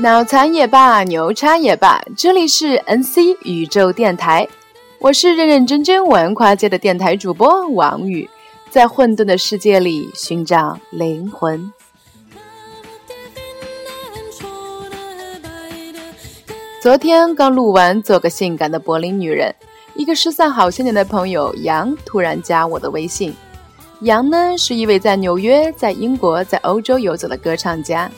脑残也罢，牛叉也罢，这里是 NC 宇宙电台，我是认认真真玩跨界的电台主播王宇，在混沌的世界里寻找灵魂。昨天刚录完《做个性感的柏林女人》，一个失散好些年的朋友杨突然加我的微信。杨呢是一位在纽约、在英国、在欧洲游走的歌唱家。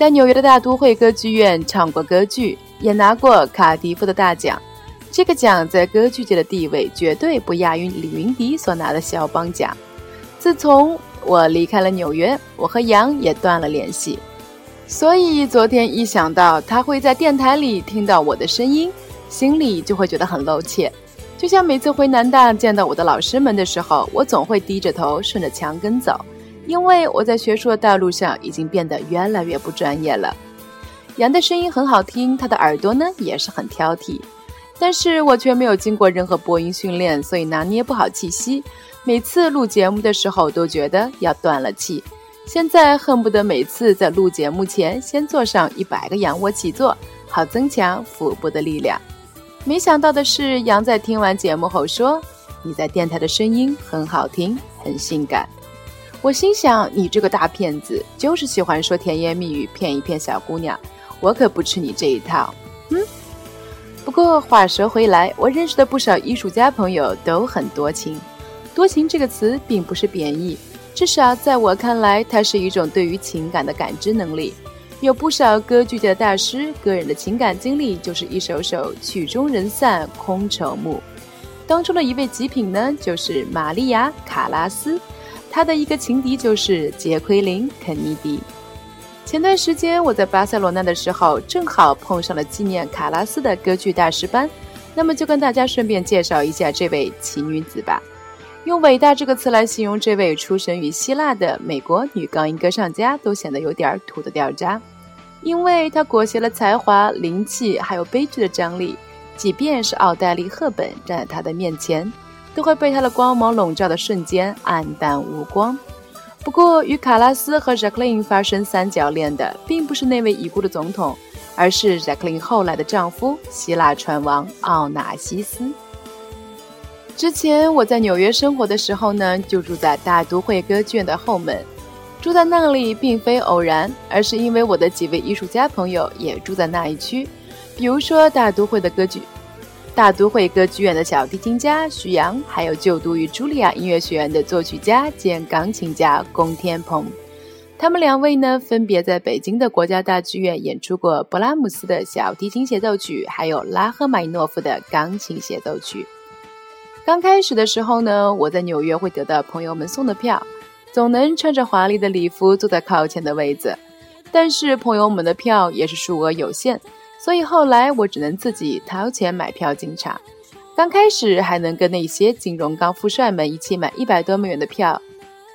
在纽约的大都会歌剧院唱过歌剧，也拿过卡迪夫的大奖。这个奖在歌剧界的地位绝对不亚于李云迪所拿的肖邦奖。自从我离开了纽约，我和杨也断了联系。所以昨天一想到他会在电台里听到我的声音，心里就会觉得很露怯。就像每次回南大见到我的老师们的时候，我总会低着头顺着墙根走。因为我在学术的道路上已经变得越来越不专业了。杨的声音很好听，他的耳朵呢也是很挑剔，但是我却没有经过任何播音训练，所以拿捏不好气息。每次录节目的时候都觉得要断了气。现在恨不得每次在录节目前先做上一百个仰卧起坐，好增强腹部的力量。没想到的是，杨在听完节目后说：“你在电台的声音很好听，很性感。”我心想，你这个大骗子，就是喜欢说甜言蜜语骗一骗小姑娘。我可不吃你这一套。嗯。不过话说回来，我认识的不少艺术家朋友都很多情。多情这个词并不是贬义，至少在我看来，它是一种对于情感的感知能力。有不少歌剧界的大师，个人的情感经历就是一首首曲终人散空愁暮。当中的一位极品呢，就是玛利亚·卡拉斯。他的一个情敌就是杰奎琳·肯尼迪。前段时间我在巴塞罗那的时候，正好碰上了纪念卡拉斯的歌剧大师班，那么就跟大家顺便介绍一下这位奇女子吧。用“伟大”这个词来形容这位出生于希腊的美国女高音歌唱家，都显得有点土的掉渣，因为她裹挟了才华、灵气，还有悲剧的张力。即便是奥黛丽·赫本站在她的面前。都会被他的光芒笼罩的瞬间黯淡无光。不过，与卡拉斯和 Jacqueline 发生三角恋的，并不是那位已故的总统，而是 Jacqueline 后来的丈夫——希腊船王奥纳西斯。之前我在纽约生活的时候呢，就住在大都会歌剧院的后门。住在那里并非偶然，而是因为我的几位艺术家朋友也住在那一区，比如说大都会的歌剧。大都会歌剧院的小提琴家徐阳，还有就读于茱莉亚音乐学院的作曲家兼钢琴家龚天鹏，他们两位呢，分别在北京的国家大剧院演出过勃拉姆斯的小提琴协奏曲，还有拉赫玛尼诺夫的钢琴协奏曲。刚开始的时候呢，我在纽约会得到朋友们送的票，总能穿着华丽的礼服坐在靠前的位子，但是朋友们的票也是数额有限。所以后来我只能自己掏钱买票进场。刚开始还能跟那些金融高富帅们一起买一百多美元的票，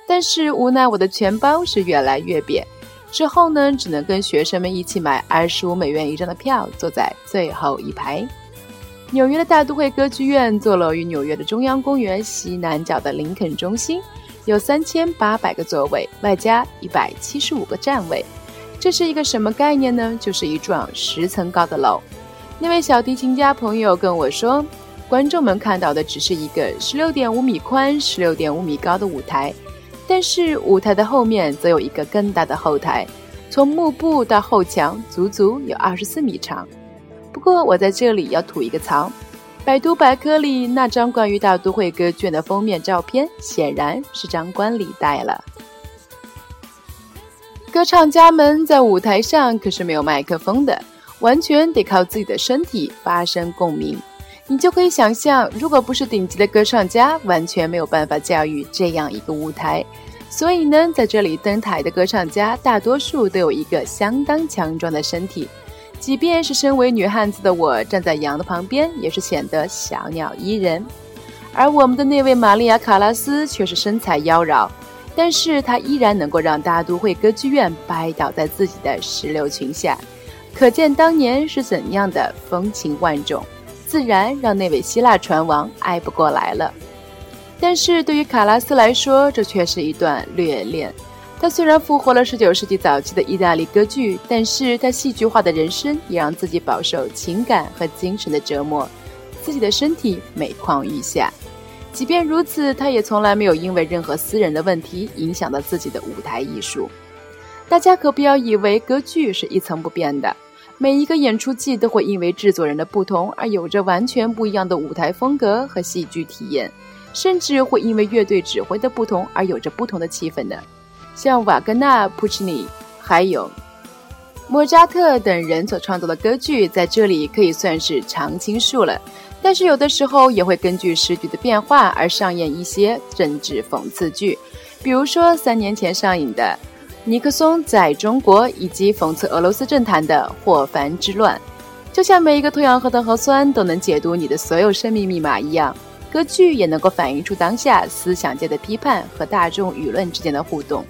但是无奈我的钱包是越来越瘪。之后呢，只能跟学生们一起买二十五美元一张的票，坐在最后一排。纽约的大都会歌剧院坐落于纽约的中央公园西南角的林肯中心，有三千八百个座位，外加一百七十五个站位。这是一个什么概念呢？就是一幢十层高的楼。那位小提琴家朋友跟我说，观众们看到的只是一个十六点五米宽、十六点五米高的舞台，但是舞台的后面则有一个更大的后台，从幕布到后墙足足有二十四米长。不过我在这里要吐一个槽，百度百科里那张关于大都会歌剧院的封面照片，显然是张冠李戴了。歌唱家们在舞台上可是没有麦克风的，完全得靠自己的身体发声共鸣。你就可以想象，如果不是顶级的歌唱家，完全没有办法驾驭这样一个舞台。所以呢，在这里登台的歌唱家，大多数都有一个相当强壮的身体。即便是身为女汉子的我，站在羊的旁边，也是显得小鸟依人。而我们的那位玛利亚·卡拉斯却是身材妖娆。但是他依然能够让大都会歌剧院拜倒在自己的石榴裙下，可见当年是怎样的风情万种，自然让那位希腊船王爱不过来了。但是对于卡拉斯来说，这却是一段虐恋。他虽然复活了19世纪早期的意大利歌剧，但是他戏剧化的人生也让自己饱受情感和精神的折磨，自己的身体每况愈下。即便如此，他也从来没有因为任何私人的问题影响到自己的舞台艺术。大家可不要以为歌剧是一成不变的，每一个演出季都会因为制作人的不同而有着完全不一样的舞台风格和戏剧体验，甚至会因为乐队指挥的不同而有着不同的气氛的。像瓦格纳、普契尼，还有莫扎特等人所创作的歌剧，在这里可以算是常青树了。但是有的时候也会根据时局的变化而上演一些政治讽刺剧，比如说三年前上映的尼克松在中国，以及讽刺俄罗斯政坛的霍凡之乱。就像每一个脱氧核的核酸都能解读你的所有生命密码一样，歌剧也能够反映出当下思想界的批判和大众舆论之间的互动。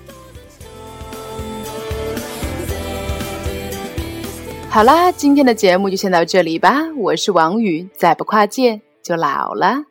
好啦，今天的节目就先到这里吧。我是王宇，再不跨界就老了。